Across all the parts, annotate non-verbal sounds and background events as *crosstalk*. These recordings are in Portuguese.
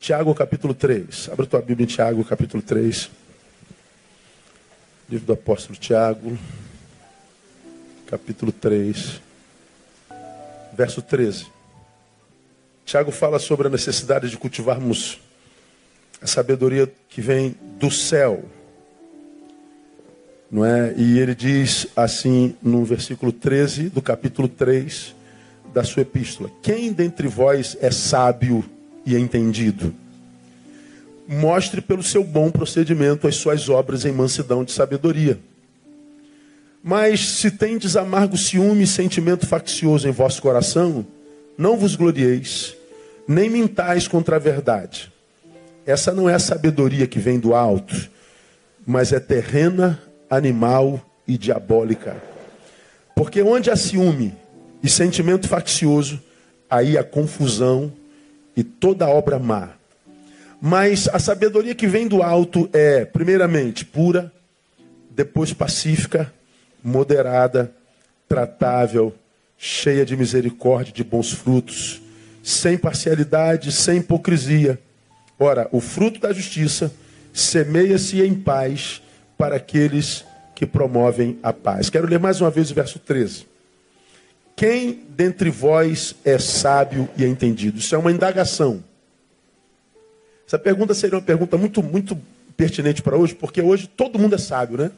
Tiago capítulo 3. Abra tua Bíblia em Tiago capítulo 3. Livro do apóstolo Tiago, capítulo 3, verso 13. Tiago fala sobre a necessidade de cultivarmos a sabedoria que vem do céu. Não é? E ele diz assim no versículo 13 do capítulo 3 da sua epístola: Quem dentre vós é sábio e entendido? Mostre pelo seu bom procedimento as suas obras em mansidão de sabedoria. Mas se tendes amargo ciúme e sentimento faccioso em vosso coração, não vos glorieis, nem mintais contra a verdade. Essa não é a sabedoria que vem do alto, mas é terrena, animal e diabólica. Porque onde há ciúme e sentimento faccioso, aí há confusão e toda obra má. Mas a sabedoria que vem do alto é, primeiramente, pura, depois pacífica, moderada, tratável, cheia de misericórdia, de bons frutos, sem parcialidade, sem hipocrisia. Ora, o fruto da justiça semeia-se em paz para aqueles que promovem a paz. Quero ler mais uma vez o verso 13. Quem dentre vós é sábio e entendido? Isso é uma indagação. Essa pergunta seria uma pergunta muito, muito pertinente para hoje, porque hoje todo mundo é sábio, né?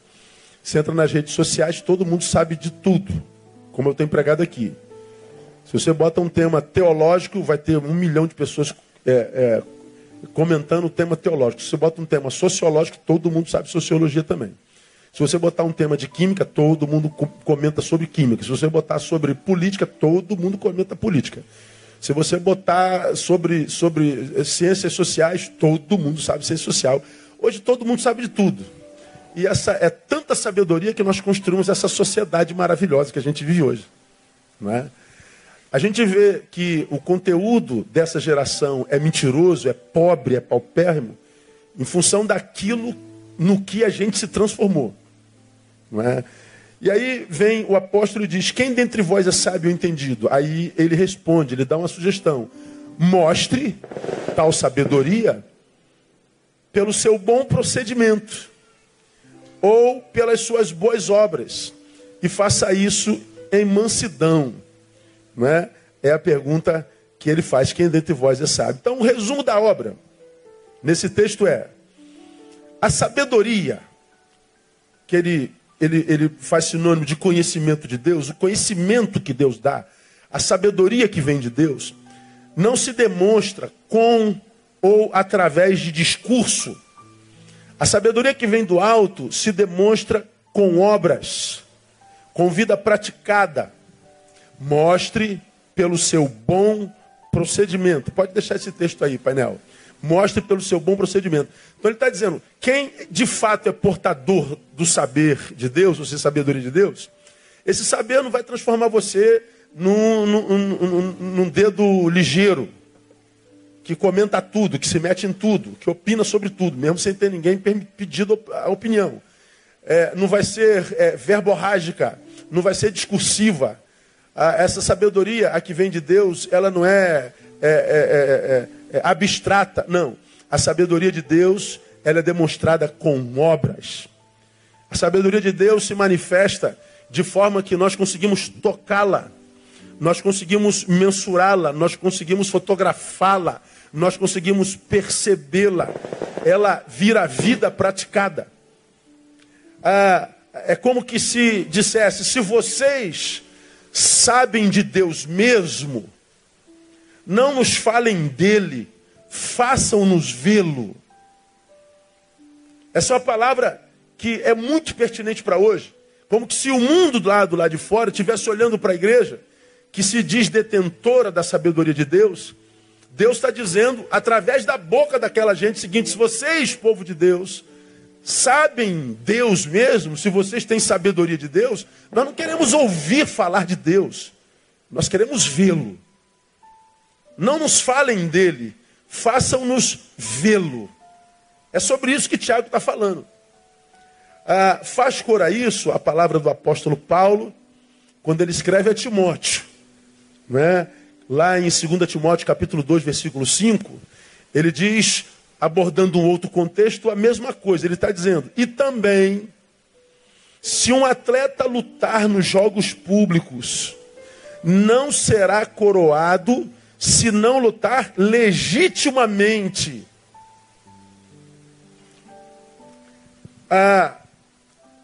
Você entra nas redes sociais, todo mundo sabe de tudo, como eu tenho pregado aqui. Se você bota um tema teológico, vai ter um milhão de pessoas é, é, comentando o tema teológico. Se você bota um tema sociológico, todo mundo sabe sociologia também. Se você botar um tema de química, todo mundo comenta sobre química. Se você botar sobre política, todo mundo comenta política. Se você botar sobre, sobre ciências sociais, todo mundo sabe ciência social. Hoje todo mundo sabe de tudo. E essa é tanta sabedoria que nós construímos essa sociedade maravilhosa que a gente vive hoje. Não é? A gente vê que o conteúdo dessa geração é mentiroso, é pobre, é paupérrimo, em função daquilo no que a gente se transformou. É? E aí vem o apóstolo e diz: Quem dentre vós é sábio e entendido? Aí ele responde, ele dá uma sugestão: Mostre tal sabedoria pelo seu bom procedimento ou pelas suas boas obras, e faça isso em mansidão. Não é? é a pergunta que ele faz: Quem dentre vós é sábio? Então, o resumo da obra nesse texto é: a sabedoria que ele ele, ele faz sinônimo de conhecimento de Deus, o conhecimento que Deus dá, a sabedoria que vem de Deus, não se demonstra com ou através de discurso. A sabedoria que vem do alto se demonstra com obras, com vida praticada. Mostre pelo seu bom procedimento. Pode deixar esse texto aí, painel. Mostre pelo seu bom procedimento. Então ele está dizendo: quem de fato é portador do saber de Deus, ou seja, sabedoria de Deus, esse saber não vai transformar você num, num, num, num dedo ligeiro, que comenta tudo, que se mete em tudo, que opina sobre tudo, mesmo sem ter ninguém pedido a opinião. É, não vai ser é, verborrágica, não vai ser discursiva. Ah, essa sabedoria, a que vem de Deus, ela não é, é, é, abstrata. Não. A sabedoria de Deus ela é demonstrada com obras. A sabedoria de Deus se manifesta de forma que nós conseguimos tocá-la, nós conseguimos mensurá-la, nós conseguimos fotografá-la, nós conseguimos percebê-la. Ela vira vida praticada. Ah, é como que se dissesse: se vocês sabem de Deus mesmo, não nos falem dele, façam-nos vê-lo. Essa é uma palavra que é muito pertinente para hoje. Como que se o mundo do lado, do lado de fora estivesse olhando para a igreja, que se diz detentora da sabedoria de Deus, Deus está dizendo, através da boca daquela gente, o seguinte: se vocês, povo de Deus, sabem Deus mesmo, se vocês têm sabedoria de Deus, nós não queremos ouvir falar de Deus, nós queremos vê-lo. Não nos falem dele, façam-nos vê-lo. É sobre isso que Tiago está falando. Ah, faz cor a isso a palavra do apóstolo Paulo, quando ele escreve a Timóteo. Né? Lá em 2 Timóteo capítulo 2, versículo 5, Ele diz, abordando um outro contexto, a mesma coisa. Ele está dizendo, e também, se um atleta lutar nos jogos públicos, não será coroado se não lutar legitimamente. Ah,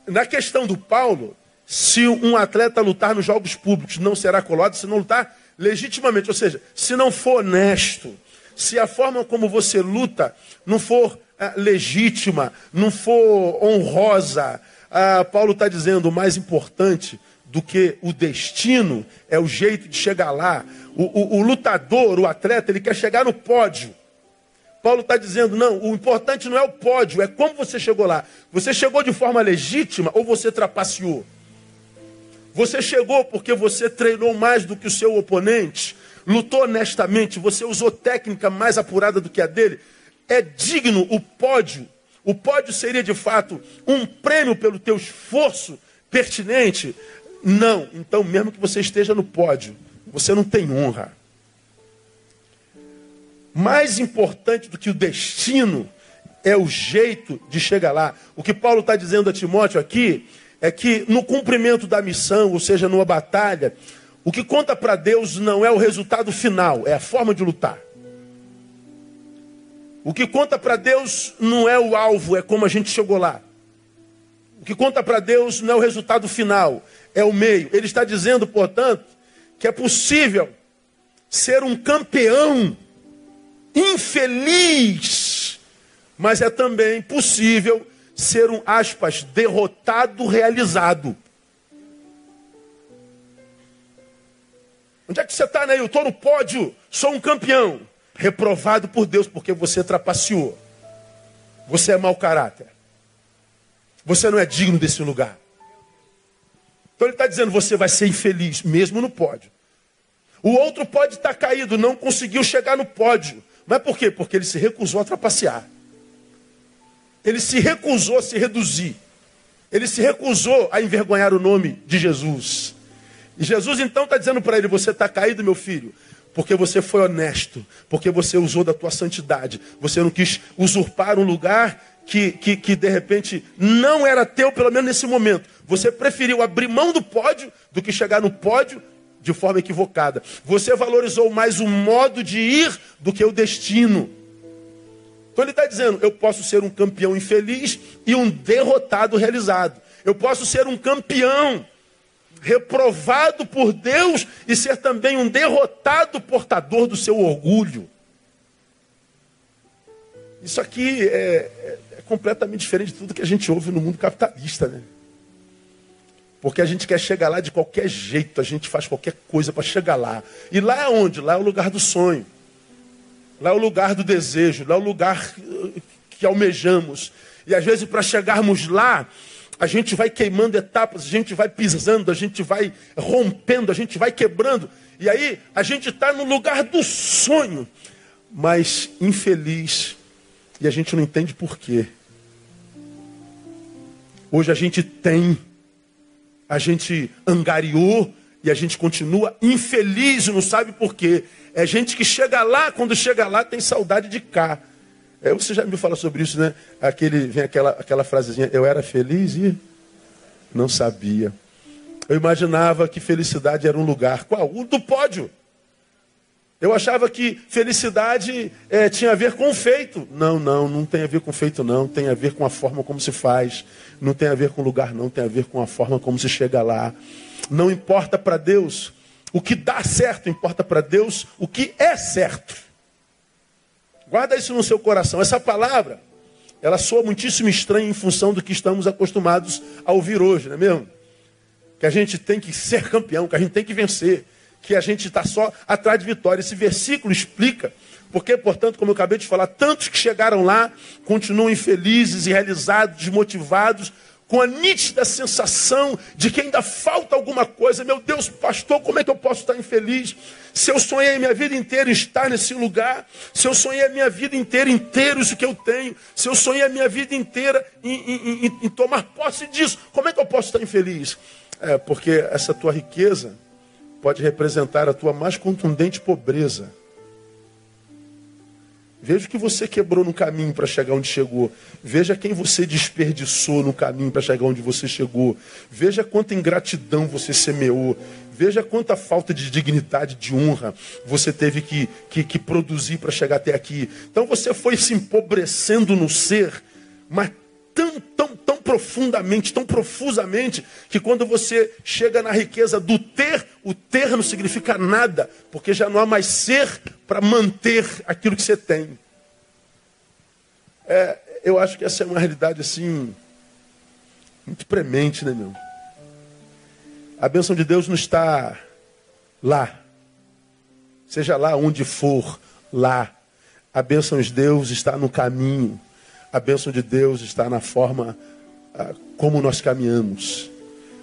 na questão do Paulo, se um atleta lutar nos jogos públicos, não será coroado se não lutar legitimamente. Ou seja, se não for honesto, se a forma como você luta não for ah, legítima, não for honrosa. Ah, Paulo está dizendo: o mais importante do que o destino é o jeito de chegar lá. O, o, o lutador, o atleta, ele quer chegar no pódio. Paulo está dizendo: não, o importante não é o pódio, é como você chegou lá. Você chegou de forma legítima ou você trapaceou? Você chegou porque você treinou mais do que o seu oponente, lutou honestamente, você usou técnica mais apurada do que a dele. É digno o pódio. O pódio seria de fato um prêmio pelo teu esforço pertinente. Não. Então, mesmo que você esteja no pódio, você não tem honra. Mais importante do que o destino é o jeito de chegar lá. O que Paulo está dizendo a Timóteo aqui é que no cumprimento da missão, ou seja, numa batalha, o que conta para Deus não é o resultado final, é a forma de lutar. O que conta para Deus não é o alvo, é como a gente chegou lá. O que conta para Deus não é o resultado final, é o meio. Ele está dizendo, portanto, que é possível ser um campeão infeliz, mas é também possível ser um, aspas, derrotado realizado. Onde é que você está, né? Eu estou no pódio, sou um campeão. Reprovado por Deus porque você trapaceou. Você é mau caráter. Você não é digno desse lugar. Então ele está dizendo: você vai ser infeliz, mesmo no pódio. O outro pode estar tá caído, não conseguiu chegar no pódio. Mas por quê? Porque ele se recusou a trapacear. Ele se recusou a se reduzir. Ele se recusou a envergonhar o nome de Jesus. E Jesus então está dizendo para ele: Você está caído, meu filho, porque você foi honesto, porque você usou da tua santidade, você não quis usurpar um lugar que, que, que de repente não era teu, pelo menos nesse momento. Você preferiu abrir mão do pódio do que chegar no pódio de forma equivocada. Você valorizou mais o modo de ir do que o destino. Então ele está dizendo: eu posso ser um campeão infeliz e um derrotado realizado. Eu posso ser um campeão reprovado por Deus e ser também um derrotado portador do seu orgulho. Isso aqui é, é completamente diferente de tudo que a gente ouve no mundo capitalista, né? Porque a gente quer chegar lá de qualquer jeito, a gente faz qualquer coisa para chegar lá. E lá é onde? Lá é o lugar do sonho. Lá é o lugar do desejo, lá é o lugar que almejamos. E às vezes para chegarmos lá, a gente vai queimando etapas, a gente vai pisando, a gente vai rompendo, a gente vai quebrando. E aí a gente está no lugar do sonho, mas infeliz. E a gente não entende por quê. Hoje a gente tem, a gente angariou e a gente continua infeliz não sabe por quê. É gente que chega lá, quando chega lá tem saudade de cá. É, você já me fala sobre isso, né? Aquele, vem aquela, aquela frasezinha, eu era feliz e não sabia. Eu imaginava que felicidade era um lugar. Qual? O do pódio. Eu achava que felicidade é, tinha a ver com feito. Não, não, não tem a ver com feito, não. Tem a ver com a forma como se faz. Não tem a ver com lugar, não. Tem a ver com a forma como se chega lá. Não importa para Deus o que dá certo, importa para Deus o que é certo. Guarda isso no seu coração. Essa palavra, ela soa muitíssimo estranha em função do que estamos acostumados a ouvir hoje, não é mesmo? Que a gente tem que ser campeão, que a gente tem que vencer que a gente está só atrás de vitória. Esse versículo explica porque, portanto, como eu acabei de falar, tantos que chegaram lá continuam infelizes, irrealizados, desmotivados, com a nítida sensação de que ainda falta alguma coisa. Meu Deus, pastor, como é que eu posso estar infeliz? Se eu sonhei a minha vida inteira em estar nesse lugar, se eu sonhei a minha vida inteira em ter isso que eu tenho, se eu sonhei a minha vida inteira em, em, em, em tomar posse disso, como é que eu posso estar infeliz? É, porque essa tua riqueza pode representar a tua mais contundente pobreza. Veja o que você quebrou no caminho para chegar onde chegou. Veja quem você desperdiçou no caminho para chegar onde você chegou. Veja quanta ingratidão você semeou. Veja quanta falta de dignidade, de honra você teve que, que, que produzir para chegar até aqui. Então você foi se empobrecendo no ser, mas tão, tão, profundamente, tão profusamente, que quando você chega na riqueza do ter, o ter não significa nada, porque já não há mais ser para manter aquilo que você tem. É, eu acho que essa é uma realidade assim, muito premente, né, meu? A bênção de Deus não está lá, seja lá onde for, lá. A bênção de Deus está no caminho. A bênção de Deus está na forma como nós caminhamos.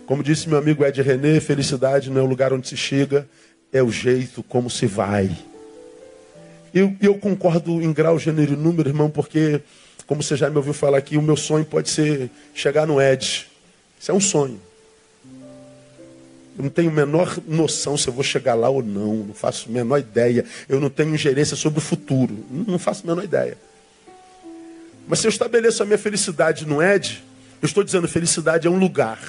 Como disse meu amigo Ed René, felicidade não é o lugar onde se chega, é o jeito como se vai. E eu, eu, concordo em grau, gênero e número, irmão, porque, como você já me ouviu falar aqui, o meu sonho pode ser chegar no Ed. Isso é um sonho. Eu não tenho a menor noção se eu vou chegar lá ou não. Não faço a menor ideia. Eu não tenho ingerência sobre o futuro. Não faço a menor ideia. Mas se eu estabeleço a minha felicidade no Ed, eu estou dizendo felicidade é um lugar.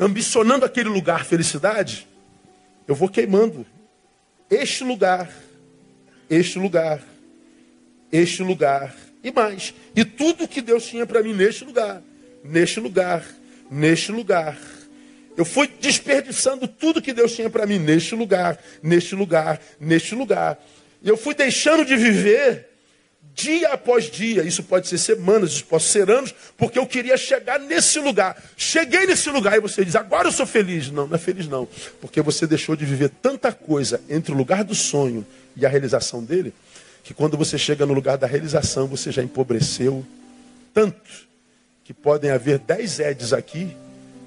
Ambicionando aquele lugar, felicidade, eu vou queimando este lugar, este lugar, este lugar e mais. E tudo que Deus tinha para mim neste lugar, neste lugar, neste lugar. Eu fui desperdiçando tudo que Deus tinha para mim neste lugar, neste lugar, neste lugar. E eu fui deixando de viver dia após dia, isso pode ser semanas, isso pode ser anos, porque eu queria chegar nesse lugar. Cheguei nesse lugar e você diz, agora eu sou feliz. Não, não é feliz não, porque você deixou de viver tanta coisa entre o lugar do sonho e a realização dele, que quando você chega no lugar da realização, você já empobreceu tanto, que podem haver dez Eds aqui,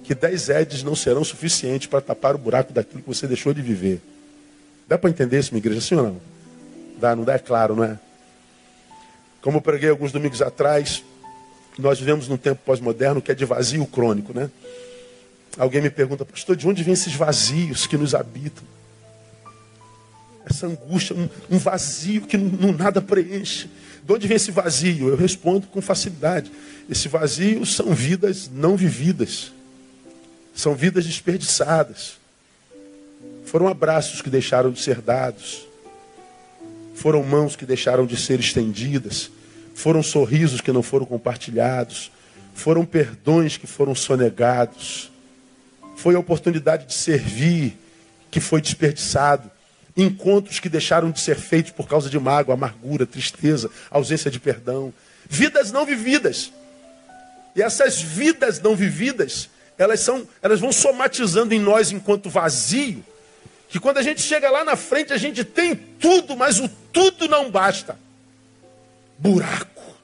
que dez Eds não serão suficientes para tapar o buraco daquilo que você deixou de viver. Dá para entender isso, minha igreja? Sim ou não? Dá, não dá? É claro, não é? Como eu preguei alguns domingos atrás, nós vivemos num tempo pós-moderno que é de vazio crônico, né? Alguém me pergunta, pastor, de onde vêm esses vazios que nos habitam? Essa angústia, um, um vazio que não, não, nada preenche. De onde vem esse vazio? Eu respondo com facilidade. Esse vazio são vidas não vividas. São vidas desperdiçadas. Foram abraços que deixaram de ser dados. Foram mãos que deixaram de ser estendidas. Foram sorrisos que não foram compartilhados. Foram perdões que foram sonegados. Foi a oportunidade de servir que foi desperdiçado. Encontros que deixaram de ser feitos por causa de mágoa, amargura, tristeza, ausência de perdão. Vidas não vividas. E essas vidas não vividas, elas, são, elas vão somatizando em nós enquanto vazio que quando a gente chega lá na frente, a gente tem tudo, mas o tudo não basta. Buraco.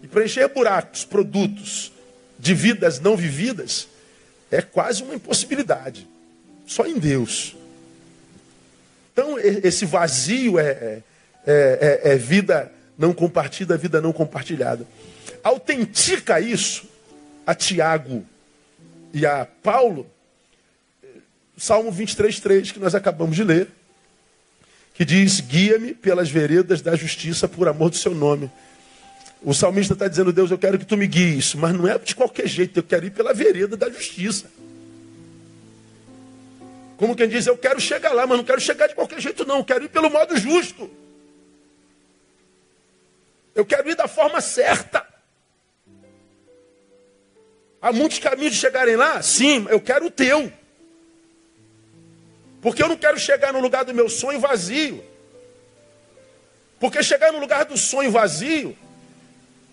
E preencher buracos, produtos de vidas não vividas, é quase uma impossibilidade. Só em Deus. Então, esse vazio é, é, é, é vida não compartilhada, vida não compartilhada. Autentica isso a Tiago e a Paulo Salmo 23, 3, que nós acabamos de ler, que diz: Guia-me pelas veredas da justiça por amor do seu nome. O salmista está dizendo, Deus, eu quero que tu me guies, mas não é de qualquer jeito, eu quero ir pela vereda da justiça. Como quem diz, eu quero chegar lá, mas não quero chegar de qualquer jeito, não, eu quero ir pelo modo justo. Eu quero ir da forma certa. Há muitos caminhos de chegarem lá? Sim, eu quero o teu. Porque eu não quero chegar no lugar do meu sonho vazio. Porque chegar no lugar do sonho vazio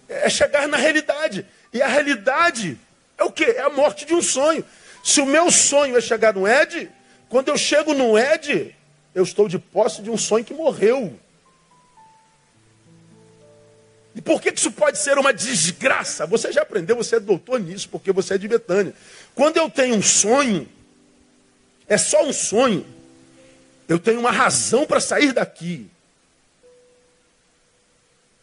é chegar na realidade. E a realidade é o que? É a morte de um sonho. Se o meu sonho é chegar no Ed, quando eu chego no Ed, eu estou de posse de um sonho que morreu. E por que isso pode ser uma desgraça? Você já aprendeu, você é doutor nisso, porque você é de Betânia. Quando eu tenho um sonho, é só um sonho. Eu tenho uma razão para sair daqui.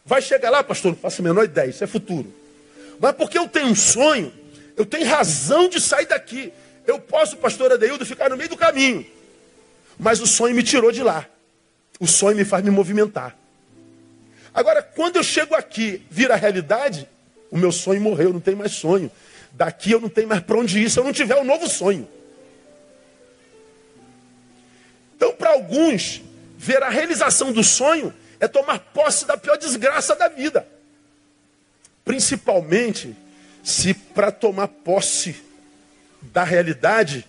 Vai chegar lá, pastor? Não faço a menor ideia, isso é futuro. Mas porque eu tenho um sonho, eu tenho razão de sair daqui. Eu posso, pastor Adeildo, ficar no meio do caminho. Mas o sonho me tirou de lá. O sonho me faz me movimentar. Agora, quando eu chego aqui, vira realidade, o meu sonho morreu, não tem mais sonho. Daqui eu não tenho mais para onde ir se eu não tiver um novo sonho. Alguns, ver a realização do sonho é tomar posse da pior desgraça da vida. Principalmente se para tomar posse da realidade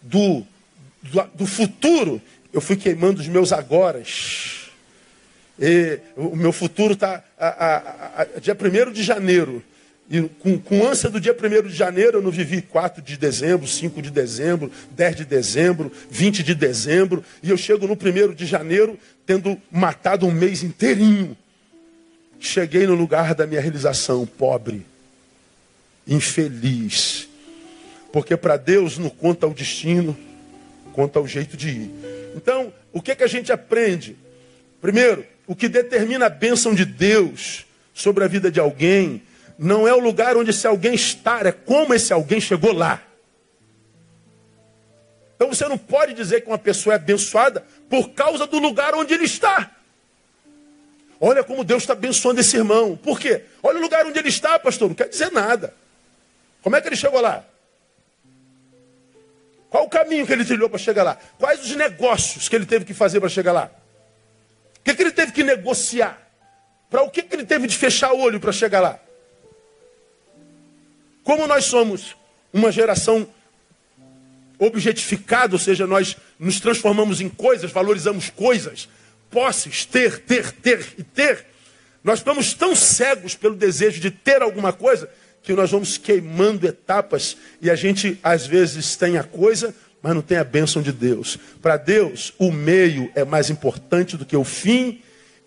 do, do, do, futuro, eu fui queimando os meus agoras. E o meu futuro está dia 1 de janeiro. E com, com ânsia do dia 1 de janeiro, eu não vivi 4 de dezembro, 5 de dezembro, 10 de dezembro, 20 de dezembro. E eu chego no 1 de janeiro, tendo matado um mês inteirinho. Cheguei no lugar da minha realização, pobre, infeliz. Porque para Deus não conta o destino, conta o jeito de ir. Então, o que, que a gente aprende? Primeiro, o que determina a bênção de Deus sobre a vida de alguém não é o lugar onde esse alguém está, é como esse alguém chegou lá. Então você não pode dizer que uma pessoa é abençoada por causa do lugar onde ele está. Olha como Deus está abençoando esse irmão. Por quê? Olha o lugar onde ele está, pastor. Não quer dizer nada. Como é que ele chegou lá? Qual o caminho que ele trilhou para chegar lá? Quais os negócios que ele teve que fazer para chegar lá? O que, que ele teve que negociar? Para o que, que ele teve de fechar o olho para chegar lá? Como nós somos uma geração objetificada, ou seja, nós nos transformamos em coisas, valorizamos coisas, posses, ter, ter, ter e ter, nós estamos tão cegos pelo desejo de ter alguma coisa que nós vamos queimando etapas e a gente às vezes tem a coisa, mas não tem a bênção de Deus. Para Deus, o meio é mais importante do que o fim,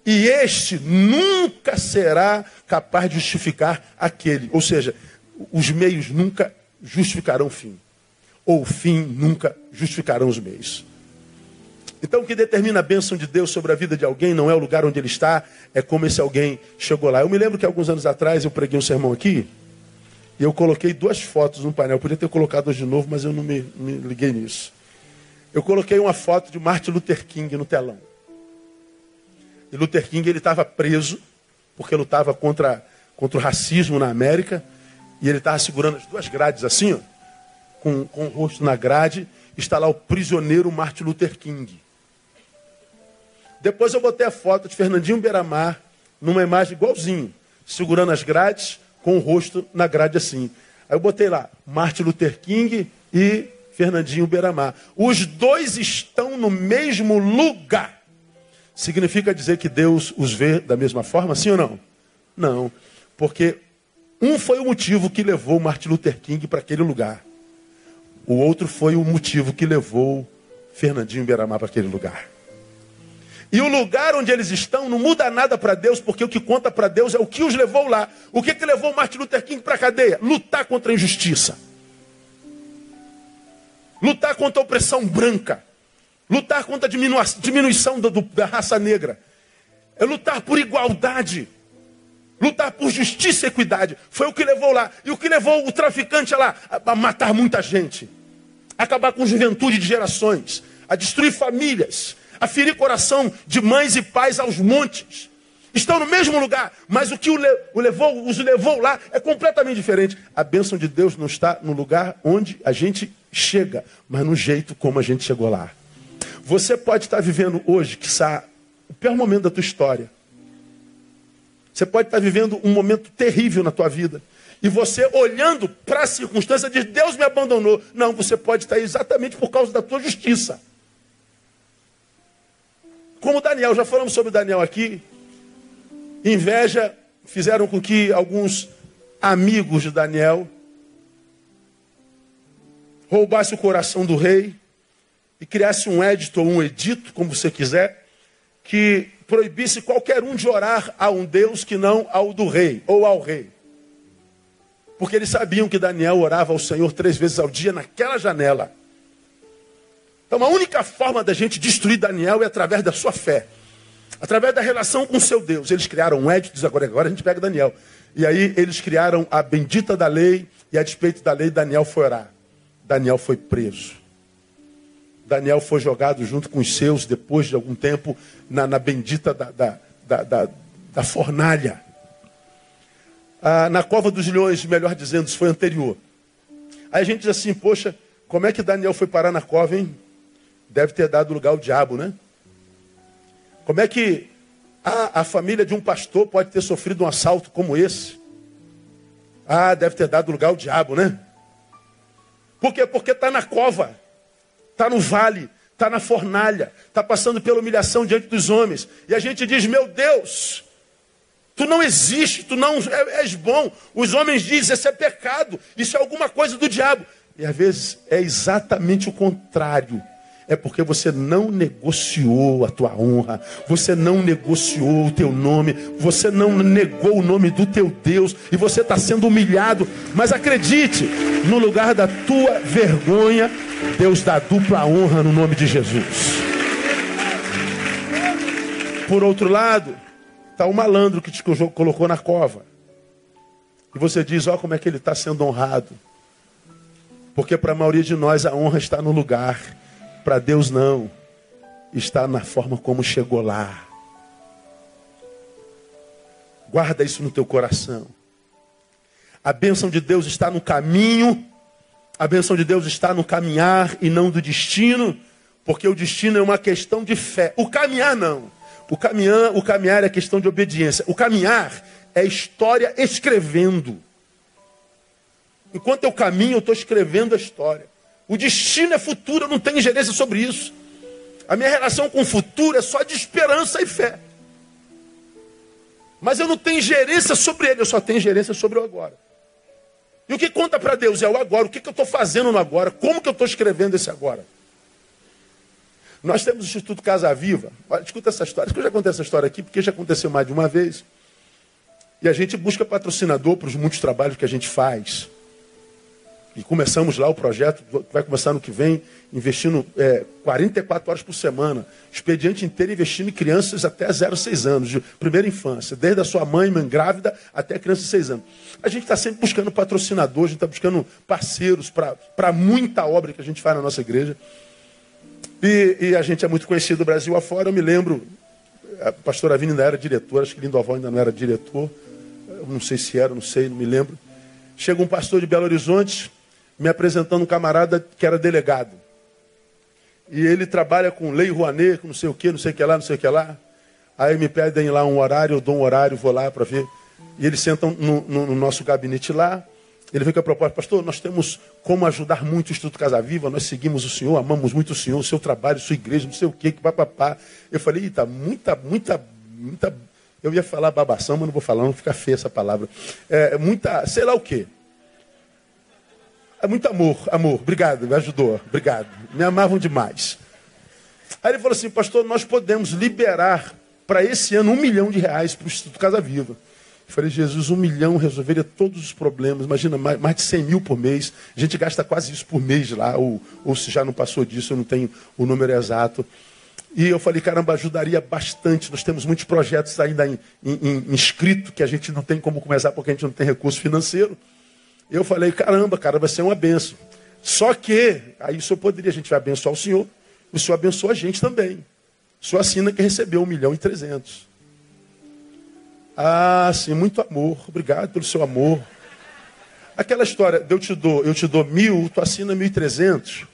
e este nunca será capaz de justificar aquele. Ou seja, os meios nunca justificarão o fim. Ou o fim nunca justificarão os meios. Então, o que determina a bênção de Deus sobre a vida de alguém não é o lugar onde ele está, é como esse alguém chegou lá. Eu me lembro que alguns anos atrás eu preguei um sermão aqui e eu coloquei duas fotos no painel. Eu podia ter colocado hoje de novo, mas eu não me, me liguei nisso. Eu coloquei uma foto de Martin Luther King no telão. E Luther King ele estava preso porque lutava contra, contra o racismo na América. E ele estava segurando as duas grades assim, ó, com, com o rosto na grade. Está lá o prisioneiro Martin Luther King. Depois eu botei a foto de Fernandinho Beiramar numa imagem igualzinho, segurando as grades, com o rosto na grade assim. Aí eu botei lá, Martin Luther King e Fernandinho Beiramar. Os dois estão no mesmo lugar. Significa dizer que Deus os vê da mesma forma, sim ou não? Não. Porque um foi o motivo que levou Martin Luther King para aquele lugar. O outro foi o motivo que levou Fernandinho Beiramar para aquele lugar. E o lugar onde eles estão não muda nada para Deus, porque o que conta para Deus é o que os levou lá. O que, que levou Martin Luther King para a cadeia? Lutar contra a injustiça. Lutar contra a opressão branca. Lutar contra a diminuição do, da raça negra. É lutar por igualdade. Lutar por justiça e equidade. Foi o que levou lá. E o que levou o traficante lá? A matar muita gente. A acabar com juventude de gerações. A destruir famílias. A ferir coração de mães e pais aos montes. Estão no mesmo lugar, mas o que o, levou, os levou lá é completamente diferente. A bênção de Deus não está no lugar onde a gente chega, mas no jeito como a gente chegou lá. Você pode estar vivendo hoje, que está o pior momento da tua história. Você pode estar vivendo um momento terrível na tua vida. E você olhando para a circunstância diz, Deus me abandonou. Não, você pode estar exatamente por causa da tua justiça. Como Daniel, já falamos sobre Daniel aqui. Inveja fizeram com que alguns amigos de Daniel roubassem o coração do rei e criasse um édito ou um edito, como você quiser, que proibisse qualquer um de orar a um Deus que não ao do rei ou ao rei. Porque eles sabiam que Daniel orava ao Senhor três vezes ao dia naquela janela. Então a única forma da gente destruir Daniel é através da sua fé. Através da relação com seu Deus. Eles criaram um édito, agora, agora a gente pega Daniel. E aí eles criaram a bendita da lei, e a despeito da lei, Daniel foi orar. Daniel foi preso. Daniel foi jogado junto com os seus, depois de algum tempo, na, na bendita da, da, da, da, fornalha. Ah, na cova dos leões, melhor dizendo, isso foi anterior. Aí a gente diz assim, poxa, como é que Daniel foi parar na cova, hein? Deve ter dado lugar ao diabo, né? Como é que a, a família de um pastor pode ter sofrido um assalto como esse? Ah, deve ter dado lugar ao diabo, né? Por quê? Porque está na cova está no vale, está na fornalha, está passando pela humilhação diante dos homens. E a gente diz: Meu Deus, tu não existe, tu não é, és bom. Os homens dizem: Isso é pecado, isso é alguma coisa do diabo. E às vezes é exatamente o contrário é porque você não negociou a tua honra, você não negociou o teu nome, você não negou o nome do teu Deus e você está sendo humilhado. Mas acredite, no lugar da tua vergonha, Deus dá dupla honra no nome de Jesus. Por outro lado, está o malandro que te colocou na cova. E você diz: Ó, como é que ele está sendo honrado. Porque para a maioria de nós a honra está no lugar para Deus não. Está na forma como chegou lá. Guarda isso no teu coração. A bênção de Deus está no caminho. A bênção de Deus está no caminhar e não do destino, porque o destino é uma questão de fé. O caminhar não. O caminhar, o caminhar é questão de obediência. O caminhar é história escrevendo. Enquanto eu caminho, eu estou escrevendo a história. O destino é futuro, eu não tenho ingerência sobre isso. A minha relação com o futuro é só de esperança e fé. Mas eu não tenho gerência sobre ele, eu só tenho gerência sobre o agora. E o que conta para Deus é o agora. O que, que eu estou fazendo no agora? Como que eu estou escrevendo esse agora? Nós temos o Instituto Casa Viva. Olha, escuta essa história. que eu já contei essa história aqui, porque já aconteceu mais de uma vez. E a gente busca patrocinador para os muitos trabalhos que a gente faz. E começamos lá o projeto, vai começar no que vem, investindo é, 44 horas por semana. Expediente inteiro investindo em crianças até 0 a 6 anos, de primeira infância, desde a sua mãe, mãe grávida, até criança de 6 anos. A gente está sempre buscando patrocinadores, a gente está buscando parceiros para muita obra que a gente faz na nossa igreja. E, e, a gente é muito conhecido do Brasil afora. Eu me lembro, a pastora Vini ainda era diretora, acho que Lindoval ainda não era diretor. Eu não sei se era, não sei, não me lembro. Chega um pastor de Belo Horizonte, me apresentando um camarada que era delegado. E ele trabalha com lei Rouanet, com não sei o que, não sei o que lá, não sei o que lá. Aí me pedem lá um horário, eu dou um horário, vou lá para ver. E eles sentam no, no, no, nosso gabinete lá. Ele vem com a proposta, pastor, nós temos como ajudar muito o Instituto Casa Viva, nós seguimos o Senhor, amamos muito o Senhor, o seu trabalho, sua igreja, não sei o que, que papapá. Eu falei, eita, muita, muita, muita. Eu ia falar babação, mas não vou falar, não fica feia essa palavra. É, muita, sei lá o quê. É muito amor, amor. Obrigado, me ajudou. Obrigado. Me amavam demais. Aí ele falou assim, pastor, nós podemos liberar para esse ano um milhão de reais para o Instituto Casa Viva. Eu falei, Jesus, um milhão resolveria todos os problemas. Imagina, mais, mais de 100 mil por mês. A gente gasta quase isso por mês lá. Ou, ou se já não passou disso, eu não tenho o número exato. E eu falei, caramba, ajudaria bastante. Nós temos muitos projetos ainda em, em, em inscrito que a gente não tem como começar porque a gente não tem recurso financeiro. Eu falei, caramba, cara, vai ser uma benção. Só que, aí o senhor poderia, a gente vai abençoar o senhor, o senhor abençoa a gente também. O senhor assina que recebeu um milhão e trezentos. Ah, sim, muito amor. Obrigado pelo seu amor. Aquela história, eu te dou, eu te dou mil, tu assina mil e trezentos.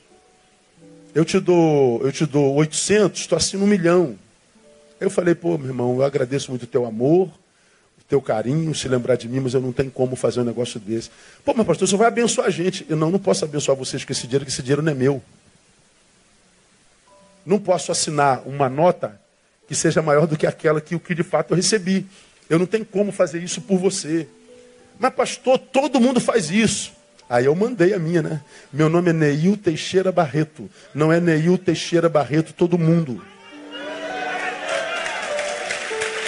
Eu te dou, eu te dou oitocentos, tu assina um milhão. Eu falei, pô, meu irmão, eu agradeço muito o teu amor, teu carinho, se lembrar de mim, mas eu não tenho como fazer um negócio desse. Pô, mas pastor, você vai abençoar a gente. Eu não, não posso abençoar vocês com esse dinheiro, porque esse dinheiro não é meu. Não posso assinar uma nota que seja maior do que aquela que o que de fato eu recebi. Eu não tenho como fazer isso por você. Mas pastor, todo mundo faz isso. Aí eu mandei a minha, né? Meu nome é Neil Teixeira Barreto. Não é Neil Teixeira Barreto todo mundo.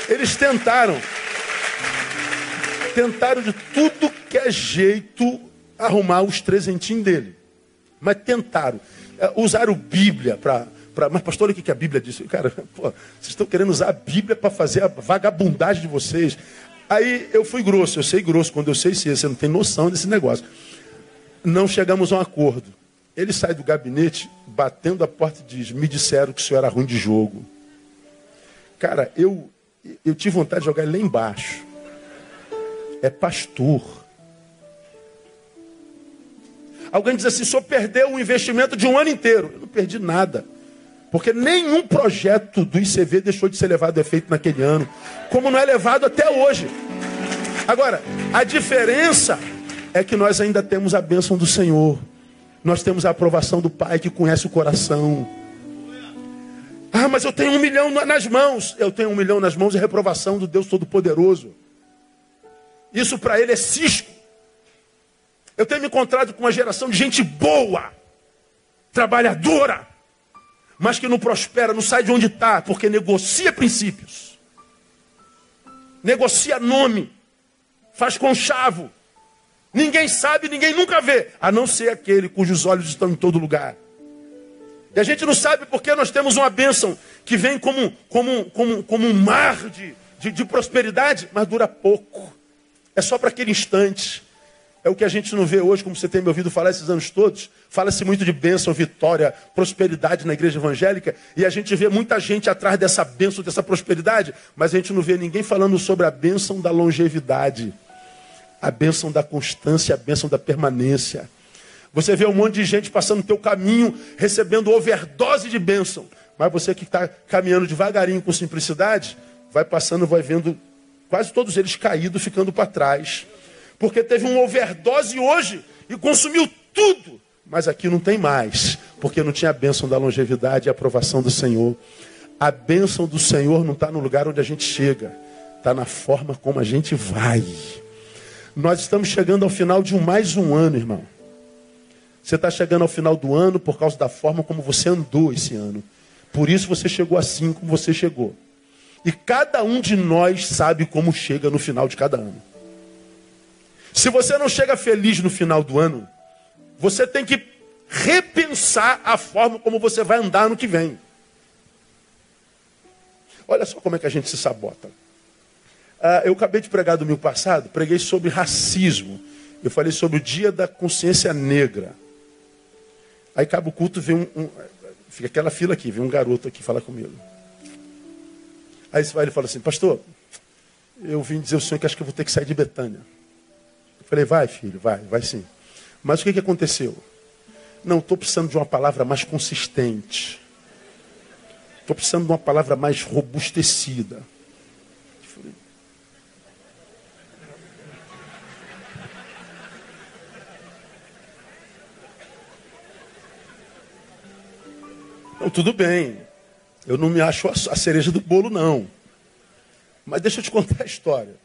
Eles tentaram tentaram de tudo que é jeito arrumar os trezentinhos dele. Mas tentaram. É, usaram Bíblia para. Pra, mas, pastor, olha o que a Bíblia diz. Cara, *laughs* pô, vocês estão querendo usar a Bíblia para fazer a vagabundagem de vocês. Aí eu fui grosso, eu sei grosso, quando eu sei se você não tem noção desse negócio. Não chegamos a um acordo. Ele sai do gabinete, batendo a porta e diz: Me disseram que o senhor era ruim de jogo. Cara, eu, eu tive vontade de jogar ele lá embaixo. É pastor. Alguém diz assim: senhor perdeu um investimento de um ano inteiro. Eu não perdi nada. Porque nenhum projeto do ICV deixou de ser levado a efeito naquele ano, como não é levado até hoje. Agora, a diferença é que nós ainda temos a bênção do Senhor. Nós temos a aprovação do Pai que conhece o coração. Ah, mas eu tenho um milhão nas mãos. Eu tenho um milhão nas mãos e reprovação do Deus Todo-Poderoso. Isso para ele é cisco. Eu tenho me encontrado com uma geração de gente boa, trabalhadora, mas que não prospera, não sai de onde está, porque negocia princípios, negocia nome, faz conchavo. Ninguém sabe, ninguém nunca vê, a não ser aquele cujos olhos estão em todo lugar. E a gente não sabe porque nós temos uma bênção que vem como, como, como, como um mar de, de, de prosperidade, mas dura pouco. É só para aquele instante. É o que a gente não vê hoje, como você tem me ouvido falar esses anos todos. Fala-se muito de bênção, vitória, prosperidade na igreja evangélica. E a gente vê muita gente atrás dessa bênção, dessa prosperidade. Mas a gente não vê ninguém falando sobre a bênção da longevidade. A bênção da constância, a bênção da permanência. Você vê um monte de gente passando no teu caminho, recebendo overdose de bênção. Mas você que está caminhando devagarinho com simplicidade, vai passando, vai vendo quase todos eles caídos, ficando para trás porque teve uma overdose hoje e consumiu tudo. Mas aqui não tem mais, porque não tinha a bênção da longevidade e a aprovação do Senhor. A bênção do Senhor não está no lugar onde a gente chega, está na forma como a gente vai. Nós estamos chegando ao final de mais um ano, irmão. Você está chegando ao final do ano por causa da forma como você andou esse ano. Por isso você chegou assim como você chegou. E cada um de nós sabe como chega no final de cada ano. Se você não chega feliz no final do ano, você tem que repensar a forma como você vai andar no que vem. Olha só como é que a gente se sabota. Ah, eu acabei de pregar domingo passado, preguei sobre racismo. Eu falei sobre o dia da consciência negra. Aí acaba o culto, vem um, um, Fica aquela fila aqui, vem um garoto aqui falar comigo. Aí você vai e fala assim, pastor, eu vim dizer ao senhor que acho que eu vou ter que sair de Betânia. Falei, vai, filho, vai, vai sim. Mas o que, que aconteceu? Não, estou precisando de uma palavra mais consistente. Estou precisando de uma palavra mais robustecida. Tudo bem. Eu não me acho a cereja do bolo, não. Mas deixa eu te contar a história.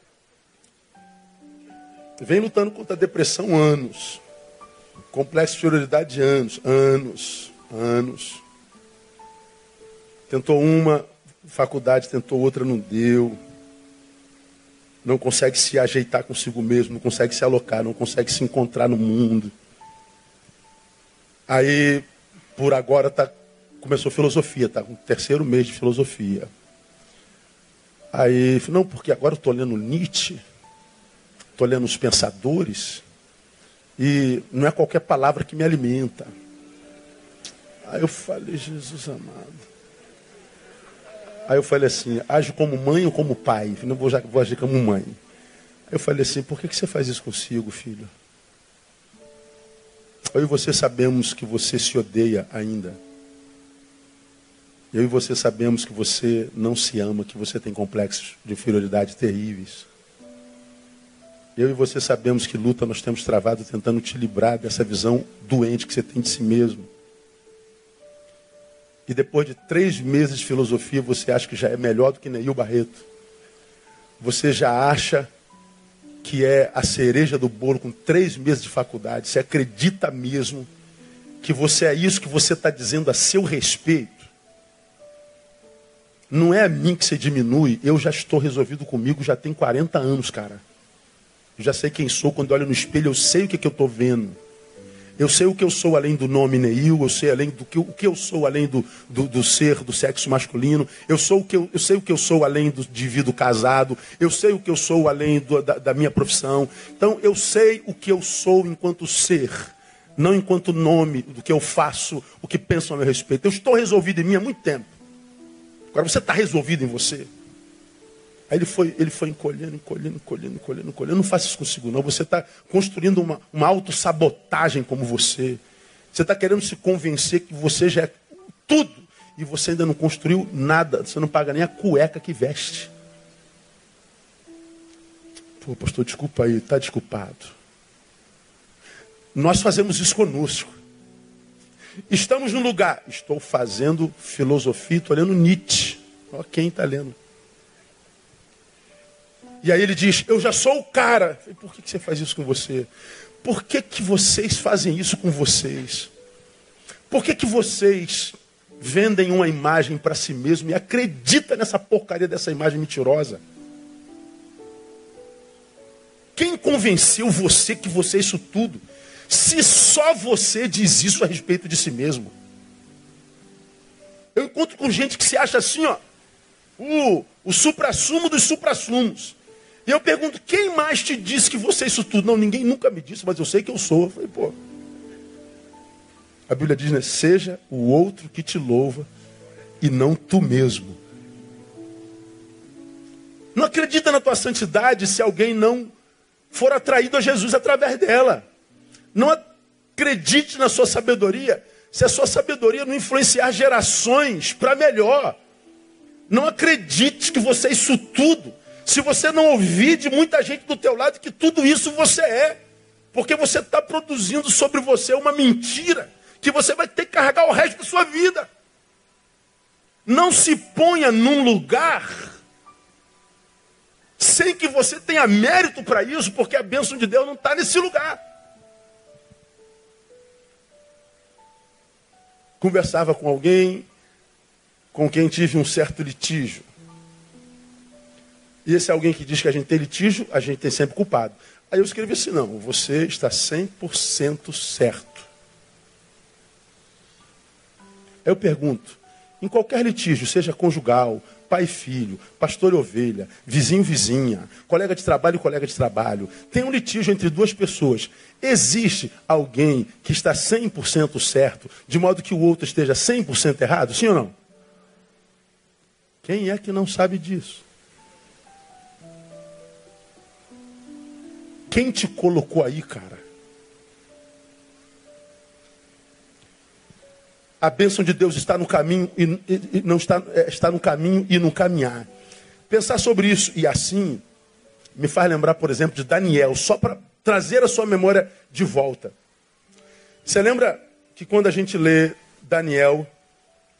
Vem lutando contra a depressão anos. Complexo de inferioridade anos, anos, anos. Tentou uma faculdade, tentou outra, não deu. Não consegue se ajeitar consigo mesmo, não consegue se alocar, não consegue se encontrar no mundo. Aí, por agora, tá, começou filosofia, tá o terceiro mês de filosofia. Aí, não, porque agora eu estou lendo Nietzsche estou lendo os pensadores, e não é qualquer palavra que me alimenta. Aí eu falei, Jesus amado. Aí eu falei assim, age como mãe ou como pai? Não vou, vou agir como mãe. Aí eu falei assim, por que, que você faz isso consigo, filho? Eu e você sabemos que você se odeia ainda. Eu e você sabemos que você não se ama, que você tem complexos de inferioridade terríveis. Eu e você sabemos que luta nós temos travado tentando te livrar dessa visão doente que você tem de si mesmo. E depois de três meses de filosofia, você acha que já é melhor do que Neil Barreto. Você já acha que é a cereja do bolo com três meses de faculdade. Você acredita mesmo que você é isso que você está dizendo a seu respeito. Não é a mim que você diminui, eu já estou resolvido comigo, já tem 40 anos, cara. Eu já sei quem sou quando olho no espelho, eu sei o que, que eu estou vendo. Eu sei o que eu sou além do nome Neil, eu sei além do que, o que eu sou além do, do, do ser, do sexo masculino, eu, sou o que eu, eu sei o que eu sou além do indivíduo casado, eu sei o que eu sou além do, da, da minha profissão. Então eu sei o que eu sou enquanto ser. não enquanto nome do que eu faço, o que pensam a meu respeito. Eu estou resolvido em mim há muito tempo. Agora você está resolvido em você. Aí ele foi, ele foi encolhendo, encolhendo, encolhendo, encolhendo, encolhendo. Não faça isso consigo, não. Você está construindo uma, uma autossabotagem como você. Você está querendo se convencer que você já é tudo. E você ainda não construiu nada. Você não paga nem a cueca que veste. Pô, pastor, desculpa aí, está desculpado. Nós fazemos isso conosco. Estamos no lugar. Estou fazendo filosofia, estou lendo Nietzsche. Ó, quem está lendo? E aí ele diz: Eu já sou o cara. Falei, Por que, que você faz isso com você? Por que, que vocês fazem isso com vocês? Por que, que vocês vendem uma imagem para si mesmo e acreditam nessa porcaria dessa imagem mentirosa? Quem convenceu você que você é isso tudo? Se só você diz isso a respeito de si mesmo. Eu encontro com gente que se acha assim, ó, o, o supra-sumo dos supra-sumos. E eu pergunto, quem mais te disse que você é isso tudo? Não, ninguém nunca me disse, mas eu sei que eu sou. Eu falei, pô. A Bíblia diz, né? Seja o outro que te louva e não tu mesmo. Não acredita na tua santidade se alguém não for atraído a Jesus através dela. Não acredite na sua sabedoria se a sua sabedoria não influenciar gerações para melhor. Não acredite que você é isso tudo. Se você não ouvir de muita gente do teu lado que tudo isso você é. Porque você está produzindo sobre você uma mentira que você vai ter que carregar o resto da sua vida. Não se ponha num lugar sem que você tenha mérito para isso, porque a bênção de Deus não está nesse lugar. Conversava com alguém com quem tive um certo litígio. E esse é alguém que diz que a gente tem litígio, a gente tem sempre culpado. Aí eu escrevi assim: não, você está 100% certo. Eu pergunto: em qualquer litígio, seja conjugal, pai e filho, pastor e ovelha, vizinho vizinha, colega de trabalho e colega de trabalho, tem um litígio entre duas pessoas. Existe alguém que está 100% certo, de modo que o outro esteja 100% errado? Sim ou não? Quem é que não sabe disso? Quem te colocou aí, cara? A bênção de Deus está no caminho e, e, não está, é, está no caminho e no caminhar. Pensar sobre isso e assim me faz lembrar, por exemplo, de Daniel, só para trazer a sua memória de volta. Você lembra que quando a gente lê Daniel,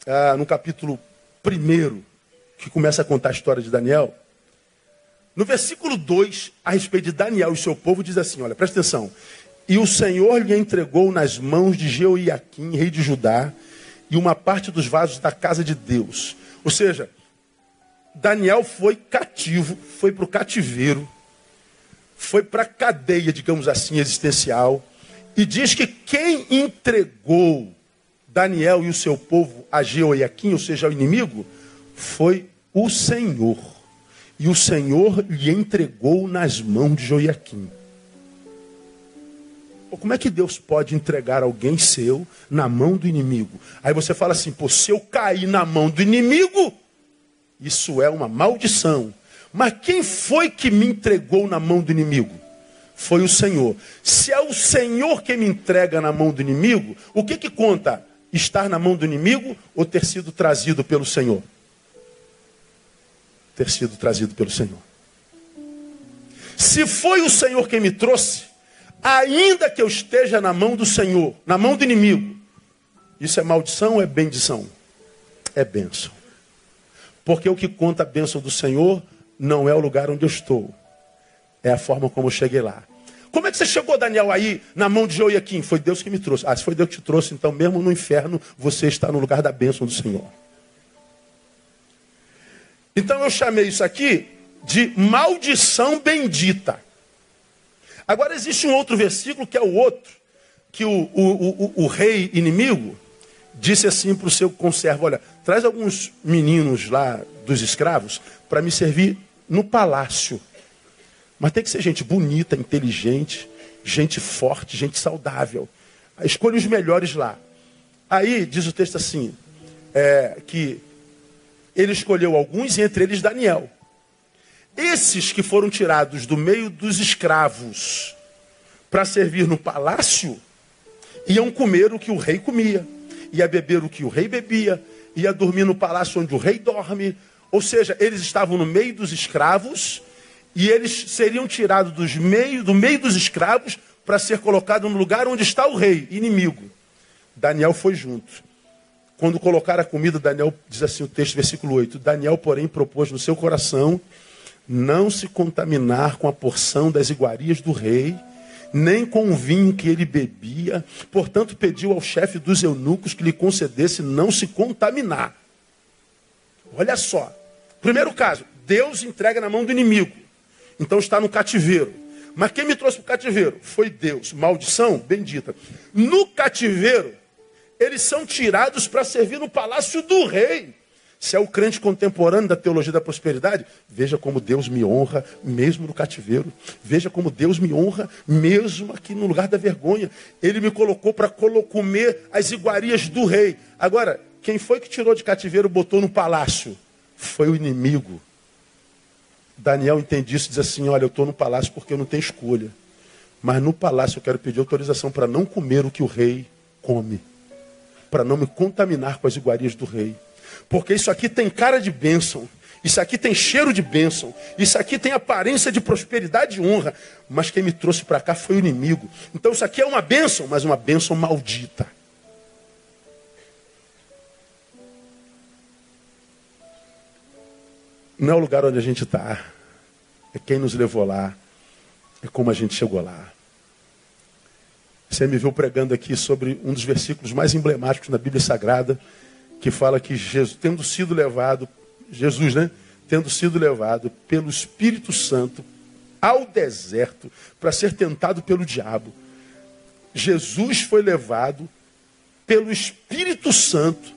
ah, no capítulo 1, que começa a contar a história de Daniel, no versículo 2, a respeito de Daniel e seu povo, diz assim: olha, presta atenção. E o Senhor lhe entregou nas mãos de Jeoiaquim, rei de Judá, e uma parte dos vasos da casa de Deus. Ou seja, Daniel foi cativo, foi para o cativeiro, foi para a cadeia, digamos assim, existencial, e diz que quem entregou Daniel e o seu povo a Jeoiaquim, ou seja, ao inimigo, foi o Senhor. E o Senhor lhe entregou nas mãos de Joiaquim. Como é que Deus pode entregar alguém seu na mão do inimigo? Aí você fala assim, pô, se eu cair na mão do inimigo, isso é uma maldição. Mas quem foi que me entregou na mão do inimigo? Foi o Senhor. Se é o Senhor que me entrega na mão do inimigo, o que que conta? Estar na mão do inimigo ou ter sido trazido pelo Senhor? Ter sido trazido pelo Senhor. Se foi o Senhor quem me trouxe, ainda que eu esteja na mão do Senhor, na mão do inimigo, isso é maldição ou é bendição? É bênção. Porque o que conta a bênção do Senhor não é o lugar onde eu estou, é a forma como eu cheguei lá. Como é que você chegou, Daniel, aí na mão de Joiaquim? Foi Deus que me trouxe. Ah, se foi Deus que te trouxe, então mesmo no inferno você está no lugar da bênção do Senhor. Então eu chamei isso aqui de maldição bendita. Agora existe um outro versículo que é o outro, que o, o, o, o rei inimigo disse assim para o seu conservo: Olha, traz alguns meninos lá dos escravos para me servir no palácio. Mas tem que ser gente bonita, inteligente, gente forte, gente saudável. Escolhe os melhores lá. Aí diz o texto assim, é, que ele escolheu alguns, e entre eles Daniel. Esses que foram tirados do meio dos escravos para servir no palácio, iam comer o que o rei comia, ia beber o que o rei bebia, ia dormir no palácio onde o rei dorme. Ou seja, eles estavam no meio dos escravos e eles seriam tirados dos meio, do meio dos escravos para ser colocado no lugar onde está o rei, inimigo. Daniel foi junto. Quando colocaram a comida, Daniel diz assim o texto, versículo 8: Daniel, porém, propôs no seu coração não se contaminar com a porção das iguarias do rei, nem com o vinho que ele bebia. Portanto, pediu ao chefe dos eunucos que lhe concedesse não se contaminar. Olha só. Primeiro caso, Deus entrega na mão do inimigo. Então está no cativeiro. Mas quem me trouxe para o cativeiro? Foi Deus. Maldição bendita. No cativeiro, eles são tirados para servir no palácio do rei. Se é o crente contemporâneo da teologia da prosperidade, veja como Deus me honra mesmo no cativeiro. Veja como Deus me honra mesmo aqui no lugar da vergonha. Ele me colocou para comer as iguarias do rei. Agora, quem foi que tirou de cativeiro e botou no palácio? Foi o inimigo. Daniel entende isso e diz assim: Olha, eu estou no palácio porque eu não tenho escolha. Mas no palácio eu quero pedir autorização para não comer o que o rei come. Para não me contaminar com as iguarias do rei. Porque isso aqui tem cara de bênção. Isso aqui tem cheiro de bênção. Isso aqui tem aparência de prosperidade e honra. Mas quem me trouxe para cá foi o inimigo. Então isso aqui é uma bênção, mas uma bênção maldita. Não é o lugar onde a gente está. É quem nos levou lá. É como a gente chegou lá. Você me viu pregando aqui sobre um dos versículos mais emblemáticos na Bíblia Sagrada que fala que Jesus, tendo sido levado, Jesus, né? Tendo sido levado pelo Espírito Santo ao deserto para ser tentado pelo diabo. Jesus foi levado pelo Espírito Santo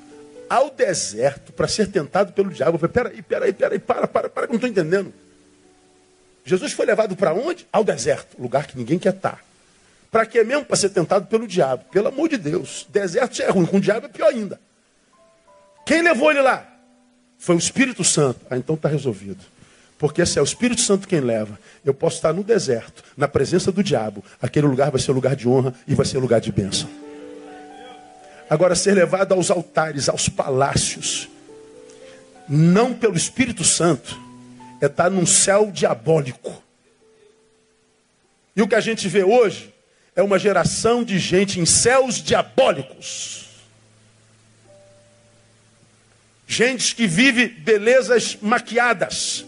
ao deserto para ser tentado pelo diabo. Falei, peraí, peraí, peraí, para, para, para, que não estou entendendo. Jesus foi levado para onde? Ao deserto, lugar que ninguém quer estar. Para quê mesmo? Para ser tentado pelo diabo. Pelo amor de Deus. Deserto é ruim, com o diabo é pior ainda. Quem levou ele lá? Foi o Espírito Santo. Ah, então está resolvido. Porque se é o Espírito Santo quem leva, eu posso estar no deserto, na presença do diabo. Aquele lugar vai ser lugar de honra e vai ser lugar de bênção. Agora, ser levado aos altares, aos palácios, não pelo Espírito Santo, é estar num céu diabólico. E o que a gente vê hoje é uma geração de gente em céus diabólicos. Gente que vive belezas maquiadas,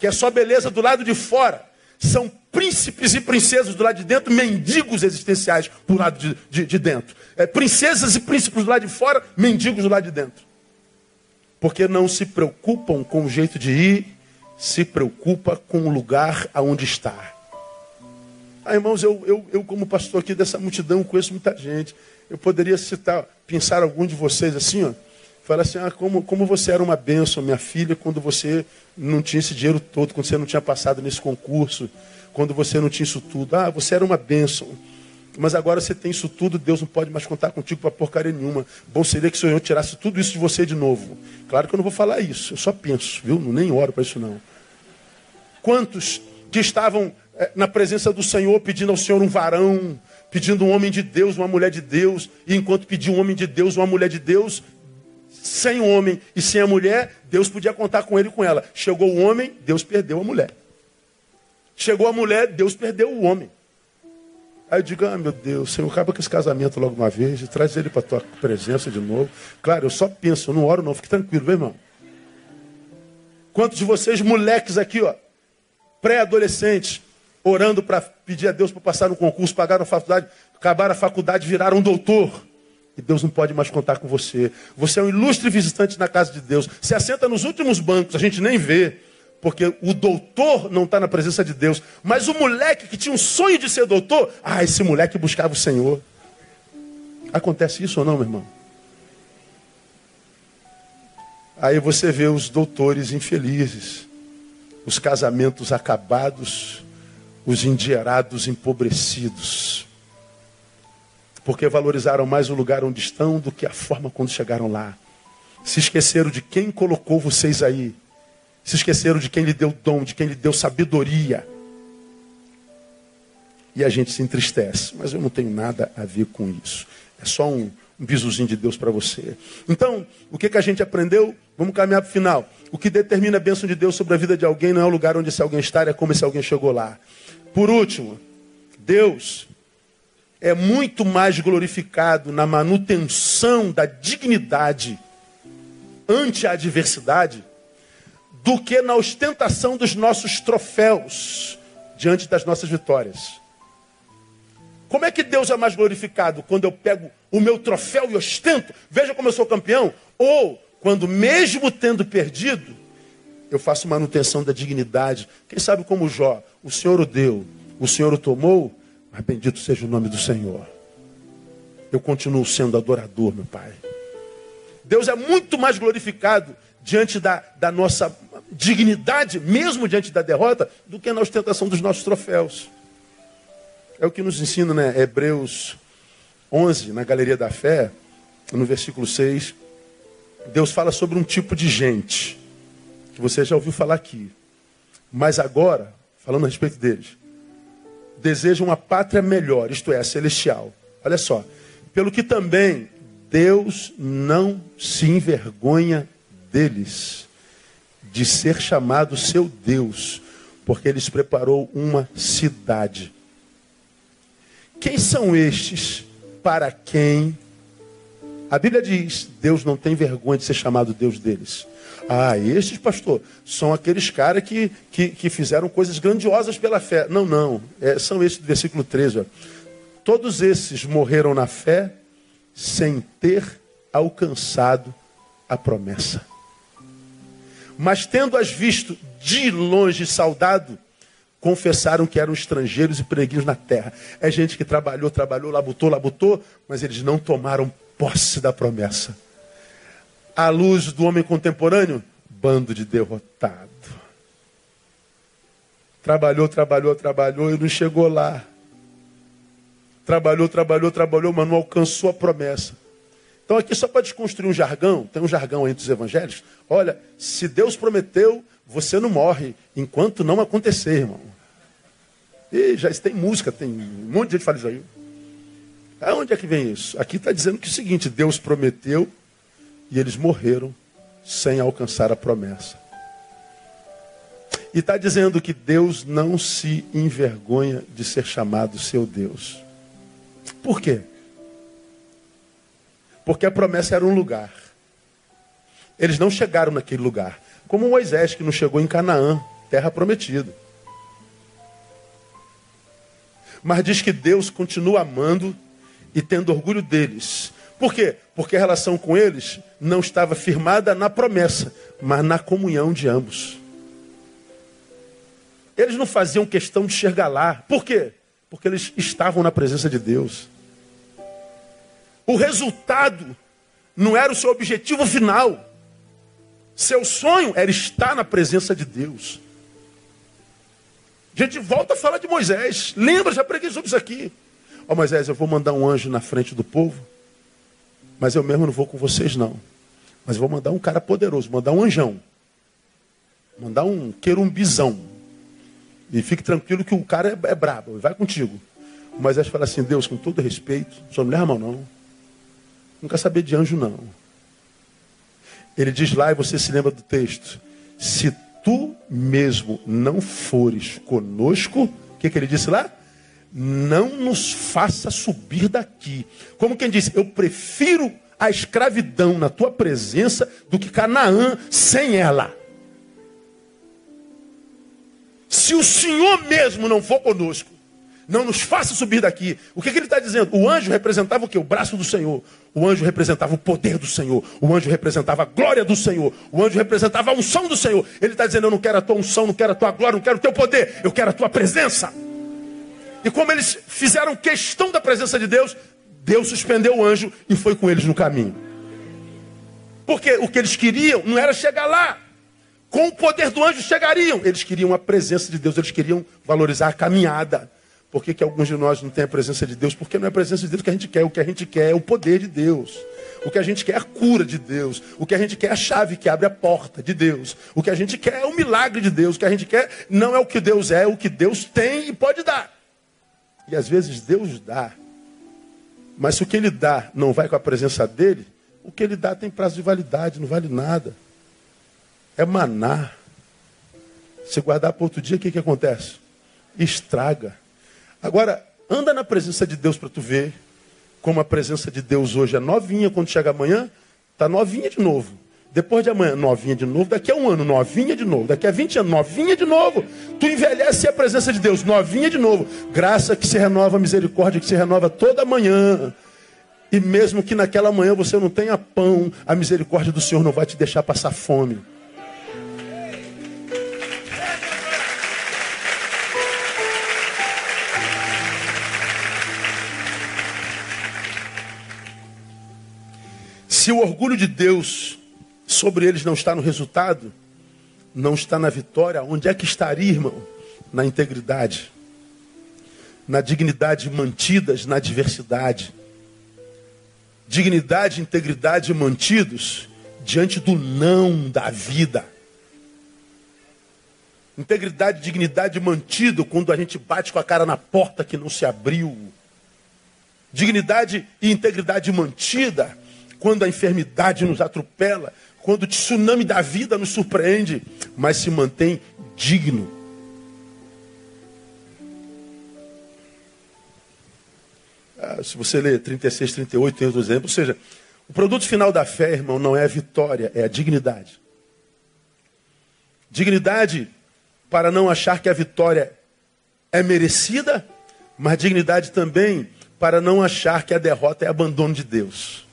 que é só beleza do lado de fora. São príncipes e princesas do lado de dentro, mendigos existenciais do lado de, de, de dentro. É, princesas e príncipes do lado de fora, mendigos do lado de dentro. Porque não se preocupam com o jeito de ir, se preocupa com o lugar aonde está. Ah, irmãos, eu, eu, eu como pastor aqui dessa multidão conheço muita gente. Eu poderia citar, pensar algum de vocês assim, ó Fala assim, ah, como, como você era uma bênção, minha filha, quando você não tinha esse dinheiro todo, quando você não tinha passado nesse concurso, quando você não tinha isso tudo. Ah, você era uma bênção. Mas agora você tem isso tudo, Deus não pode mais contar contigo para porcaria nenhuma. Bom seria que o Senhor tirasse tudo isso de você de novo. Claro que eu não vou falar isso, eu só penso, viu? Nem oro para isso não. Quantos que estavam eh, na presença do Senhor pedindo ao Senhor um varão, pedindo um homem de Deus, uma mulher de Deus, e enquanto pediu um homem de Deus, uma mulher de Deus, sem o homem e sem a mulher, Deus podia contar com ele e com ela. Chegou o homem, Deus perdeu a mulher. Chegou a mulher, Deus perdeu o homem. Aí eu digo, ah, meu Deus, Senhor, acaba com esse casamento logo uma vez e traz ele para a tua presença de novo. Claro, eu só penso, eu não oro não, fique tranquilo, meu irmão. Quantos de vocês, moleques aqui, ó, pré-adolescentes, orando para pedir a Deus para passar no concurso, pagaram a faculdade, acabaram a faculdade, viraram um doutor. E Deus não pode mais contar com você. Você é um ilustre visitante na casa de Deus. Se assenta nos últimos bancos, a gente nem vê. Porque o doutor não está na presença de Deus. Mas o moleque que tinha um sonho de ser doutor, ah, esse moleque buscava o Senhor. Acontece isso ou não, meu irmão? Aí você vê os doutores infelizes, os casamentos acabados, os endinheirados empobrecidos. Porque valorizaram mais o lugar onde estão do que a forma quando chegaram lá. Se esqueceram de quem colocou vocês aí. Se esqueceram de quem lhe deu dom, de quem lhe deu sabedoria. E a gente se entristece. Mas eu não tenho nada a ver com isso. É só um, um bizuzinho de Deus para você. Então, o que, que a gente aprendeu? Vamos caminhar para o final. O que determina a bênção de Deus sobre a vida de alguém não é o lugar onde esse alguém está, é como esse alguém chegou lá. Por último, Deus é muito mais glorificado na manutenção da dignidade ante a adversidade do que na ostentação dos nossos troféus diante das nossas vitórias. Como é que Deus é mais glorificado? Quando eu pego o meu troféu e ostento, veja como eu sou campeão, ou quando, mesmo tendo perdido, eu faço manutenção da dignidade. Quem sabe como Jó, o Senhor o deu, o Senhor o tomou, mas bendito seja o nome do Senhor. Eu continuo sendo adorador, meu Pai. Deus é muito mais glorificado diante da, da nossa dignidade, mesmo diante da derrota, do que na ostentação dos nossos troféus. É o que nos ensina, né? Hebreus 11, na Galeria da Fé, no versículo 6. Deus fala sobre um tipo de gente, que você já ouviu falar aqui. Mas agora, falando a respeito deles, desejam uma pátria melhor, isto é, celestial. Olha só. Pelo que também Deus não se envergonha deles, de ser chamado seu Deus, porque eles preparou uma cidade. Quem são estes para quem a Bíblia diz: Deus não tem vergonha de ser chamado Deus deles. Ah, estes, pastor, são aqueles caras que, que, que, fizeram coisas grandiosas pela fé. Não, não. É, são esses do versículo 13. Ó. Todos esses morreram na fé sem ter alcançado a promessa. Mas tendo-as visto de longe saudado, confessaram que eram estrangeiros e peregrinos na terra. É gente que trabalhou, trabalhou, labutou, labutou, mas eles não tomaram posse da promessa. À luz do homem contemporâneo, bando de derrotado. Trabalhou, trabalhou, trabalhou e não chegou lá. Trabalhou, trabalhou, trabalhou, mas não alcançou a promessa. Então, aqui, só para desconstruir um jargão, tem um jargão entre os evangelhos. Olha, se Deus prometeu, você não morre enquanto não acontecer, irmão. E já tem música, tem um monte de gente que fala isso aí. Aonde é que vem isso? Aqui está dizendo que é o seguinte: Deus prometeu e eles morreram sem alcançar a promessa. E está dizendo que Deus não se envergonha de ser chamado seu Deus. Por quê? Porque a promessa era um lugar. Eles não chegaram naquele lugar. Como Moisés, que não chegou em Canaã, terra prometida. Mas diz que Deus continua amando e tendo orgulho deles. Por quê? Porque a relação com eles não estava firmada na promessa, mas na comunhão de ambos. Eles não faziam questão de chegar lá. Por quê? Porque eles estavam na presença de Deus. O resultado não era o seu objetivo final. Seu sonho era estar na presença de Deus. A gente volta a falar de Moisés. Lembra, já preguei sobre isso aqui. Ó oh, Moisés, eu vou mandar um anjo na frente do povo, mas eu mesmo não vou com vocês não. Mas vou mandar um cara poderoso, mandar um anjão. Mandar um querumbizão. E fique tranquilo que o cara é, é brabo, vai contigo. O Moisés fala assim, Deus, com todo respeito, só não leva mão não. Não quer saber de anjo, não. Ele diz lá, e você se lembra do texto: Se tu mesmo não fores conosco, o que, que ele disse lá? Não nos faça subir daqui. Como quem disse, eu prefiro a escravidão na tua presença do que Canaã sem ela. Se o Senhor mesmo não for conosco, não nos faça subir daqui. O que, que ele está dizendo? O anjo representava o que? O braço do Senhor. O anjo representava o poder do Senhor. O anjo representava a glória do Senhor. O anjo representava a unção do Senhor. Ele está dizendo: Eu não quero a tua unção, não quero a tua glória, não quero o teu poder, eu quero a tua presença. E como eles fizeram questão da presença de Deus, Deus suspendeu o anjo e foi com eles no caminho. Porque o que eles queriam não era chegar lá. Com o poder do anjo chegariam. Eles queriam a presença de Deus, eles queriam valorizar a caminhada. Por que, que alguns de nós não têm a presença de Deus? Porque não é a presença de Deus que a gente quer. O que a gente quer é o poder de Deus. O que a gente quer é a cura de Deus. O que a gente quer é a chave que abre a porta de Deus. O que a gente quer é o milagre de Deus. O que a gente quer não é o que Deus é, é o que Deus tem e pode dar. E às vezes Deus dá. Mas se o que ele dá não vai com a presença dele, o que ele dá tem prazo de validade, não vale nada. É maná. Se guardar para outro dia, o que, que acontece? Estraga. Agora, anda na presença de Deus para tu ver como a presença de Deus hoje é novinha, quando chega amanhã, está novinha de novo. Depois de amanhã, novinha de novo. Daqui a um ano, novinha de novo. Daqui a 20 anos, novinha de novo. Tu envelhece a presença de Deus, novinha de novo. Graça que se renova, misericórdia que se renova toda manhã. E mesmo que naquela manhã você não tenha pão, a misericórdia do Senhor não vai te deixar passar fome. Se o orgulho de Deus sobre eles não está no resultado, não está na vitória, onde é que estaria, irmão? Na integridade, na dignidade mantidas na diversidade. Dignidade e integridade mantidos diante do não da vida. Integridade e dignidade mantido quando a gente bate com a cara na porta que não se abriu. Dignidade e integridade mantida quando a enfermidade nos atropela, quando o tsunami da vida nos surpreende, mas se mantém digno. Ah, se você ler 36, 38, tem outro exemplo. Ou seja, o produto final da fé, irmão, não é a vitória, é a dignidade. Dignidade para não achar que a vitória é merecida, mas dignidade também para não achar que a derrota é abandono de Deus.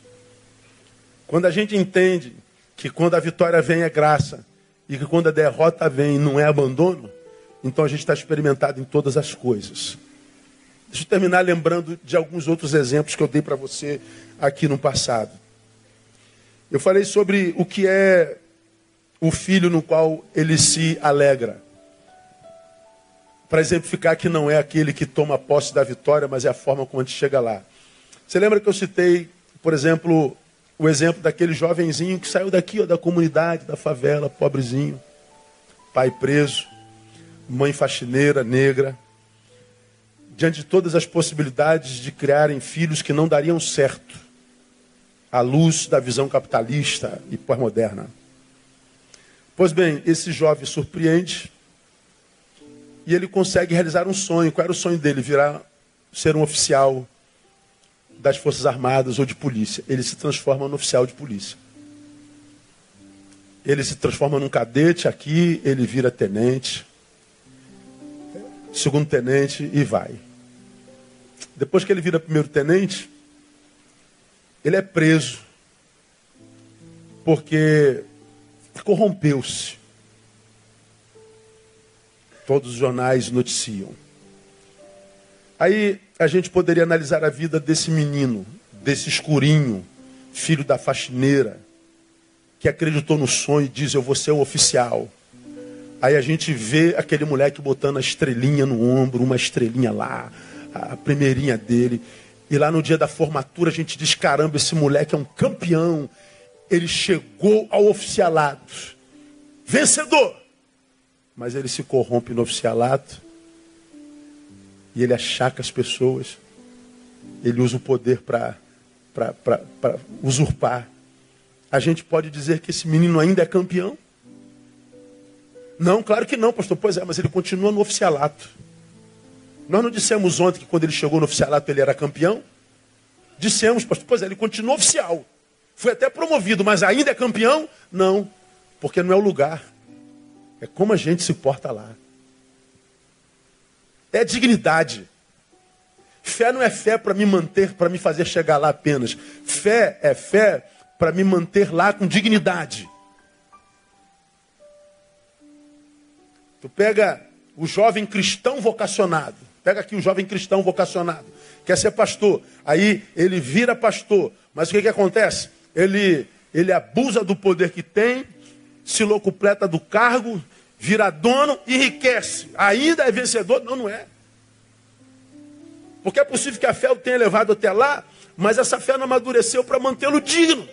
Quando a gente entende que quando a vitória vem é graça e que quando a derrota vem não é abandono, então a gente está experimentado em todas as coisas. Deixa eu terminar lembrando de alguns outros exemplos que eu dei para você aqui no passado. Eu falei sobre o que é o filho no qual ele se alegra. Para exemplificar que não é aquele que toma posse da vitória, mas é a forma como a gente chega lá. Você lembra que eu citei, por exemplo, o exemplo daquele jovenzinho que saiu daqui, ó, da comunidade, da favela, pobrezinho, pai preso, mãe faxineira, negra, diante de todas as possibilidades de criarem filhos que não dariam certo à luz da visão capitalista e pós-moderna. Pois bem, esse jovem surpreende e ele consegue realizar um sonho. Qual era o sonho dele? Virar ser um oficial das Forças Armadas ou de polícia. Ele se transforma no oficial de polícia. Ele se transforma num cadete aqui, ele vira tenente, segundo tenente e vai. Depois que ele vira primeiro tenente, ele é preso porque corrompeu-se. Todos os jornais noticiam. Aí a gente poderia analisar a vida desse menino, desse escurinho, filho da faxineira, que acreditou no sonho e diz: Eu vou ser o oficial. Aí a gente vê aquele moleque botando a estrelinha no ombro, uma estrelinha lá, a primeirinha dele. E lá no dia da formatura a gente diz: caramba, esse moleque é um campeão. Ele chegou ao oficialato. Vencedor! Mas ele se corrompe no oficialato e ele achaca as pessoas. Ele usa o poder para usurpar. A gente pode dizer que esse menino ainda é campeão? Não, claro que não, pastor. Pois é, mas ele continua no oficialato. Nós não dissemos ontem que quando ele chegou no oficialato ele era campeão? Dissemos, pastor, pois é, ele continua oficial. Foi até promovido, mas ainda é campeão? Não, porque não é o lugar. É como a gente se porta lá é dignidade. Fé não é fé para me manter, para me fazer chegar lá apenas. Fé é fé para me manter lá com dignidade. Tu pega o jovem cristão vocacionado. Pega aqui o jovem cristão vocacionado. Quer ser pastor. Aí ele vira pastor. Mas o que, que acontece? Ele, ele abusa do poder que tem, se locupleta do cargo, vira dono, enriquece. Ainda é vencedor? Não, não é. Porque é possível que a fé o tenha levado até lá, mas essa fé não amadureceu para mantê-lo digno,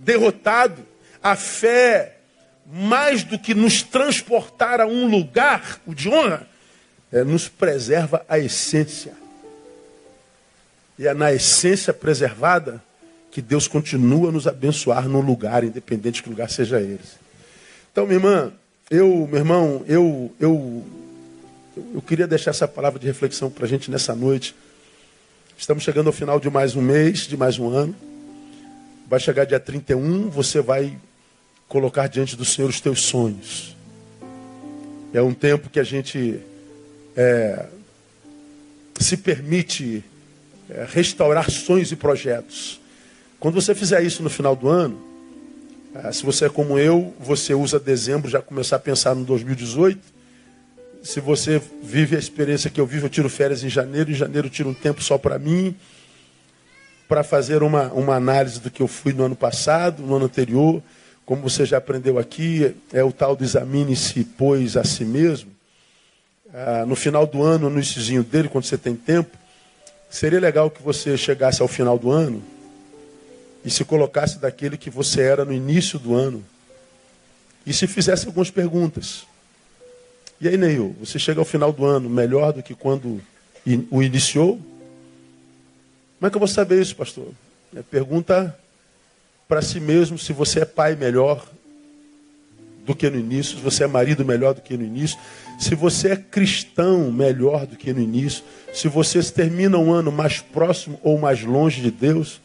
derrotado. A fé, mais do que nos transportar a um lugar, o de honra, é, nos preserva a essência. E é na essência preservada que Deus continua a nos abençoar no lugar, independente de que lugar seja ele. Então, minha irmã, eu, meu irmão, eu, eu, eu queria deixar essa palavra de reflexão para a gente nessa noite. Estamos chegando ao final de mais um mês, de mais um ano. Vai chegar dia 31, você vai colocar diante do Senhor os teus sonhos. É um tempo que a gente é, se permite é, restaurar sonhos e projetos. Quando você fizer isso no final do ano, é, se você é como eu, você usa dezembro já começar a pensar no 2018 se você vive a experiência que eu vivo, eu tiro férias em janeiro, em janeiro eu tiro um tempo só para mim, para fazer uma, uma análise do que eu fui no ano passado, no ano anterior. Como você já aprendeu aqui, é o tal do examine-se, pois, a si mesmo. Ah, no final do ano, no iníciozinho dele, quando você tem tempo, seria legal que você chegasse ao final do ano e se colocasse daquele que você era no início do ano e se fizesse algumas perguntas. E aí, Neil, você chega ao final do ano melhor do que quando o iniciou? Como é que eu vou saber isso, pastor? É, pergunta para si mesmo se você é pai melhor do que no início, se você é marido melhor do que no início, se você é cristão melhor do que no início, se você termina um ano mais próximo ou mais longe de Deus,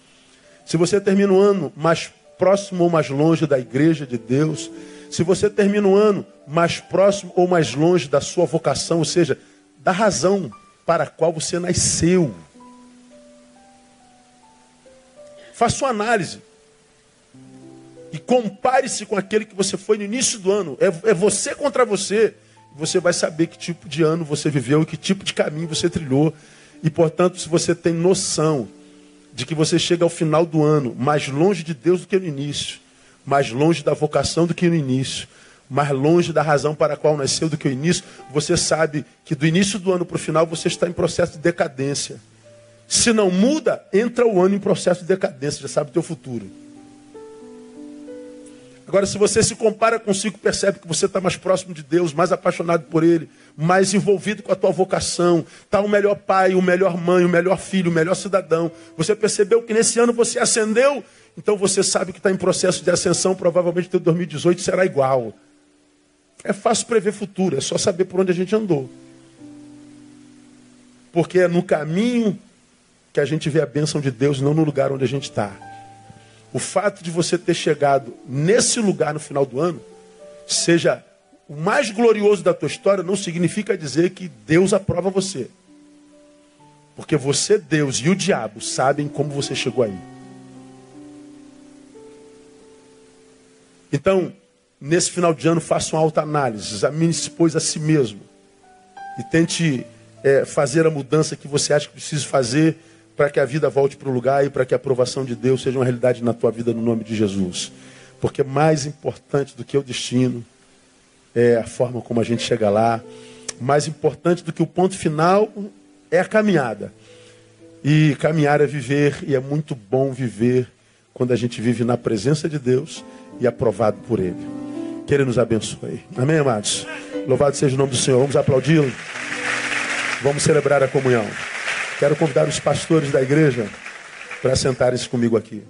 se você termina um ano mais próximo ou mais longe da igreja de Deus, se você termina um ano mais próximo ou mais longe da sua vocação, ou seja, da razão para a qual você nasceu. Faça uma análise. E compare-se com aquele que você foi no início do ano. É, é você contra você. Você vai saber que tipo de ano você viveu e que tipo de caminho você trilhou. E, portanto, se você tem noção de que você chega ao final do ano mais longe de Deus do que no início, mais longe da vocação do que no início, mais longe da razão para a qual nasceu do que o início, você sabe que do início do ano para o final você está em processo de decadência. Se não muda, entra o ano em processo de decadência, já sabe o teu futuro. Agora, se você se compara consigo, percebe que você está mais próximo de Deus, mais apaixonado por Ele, mais envolvido com a tua vocação, está o melhor pai, o melhor mãe, o melhor filho, o melhor cidadão. Você percebeu que nesse ano você ascendeu então você sabe que está em processo de ascensão, provavelmente teu 2018 será igual. É fácil prever futuro, é só saber por onde a gente andou. Porque é no caminho que a gente vê a bênção de Deus, não no lugar onde a gente está. O fato de você ter chegado nesse lugar no final do ano, seja o mais glorioso da tua história, não significa dizer que Deus aprova você. Porque você, Deus e o diabo sabem como você chegou aí. Então, nesse final de ano, faça uma alta análise, examine-se, pois, a si mesmo. E tente é, fazer a mudança que você acha que precisa fazer para que a vida volte para o lugar e para que a aprovação de Deus seja uma realidade na tua vida no nome de Jesus. Porque mais importante do que o destino é a forma como a gente chega lá. Mais importante do que o ponto final é a caminhada. E caminhar é viver, e é muito bom viver quando a gente vive na presença de Deus e aprovado por Ele. Que Ele nos abençoe. Amém, amados? Louvado seja o nome do Senhor. Vamos aplaudi-lo. Vamos celebrar a comunhão. Quero convidar os pastores da igreja para sentarem-se comigo aqui.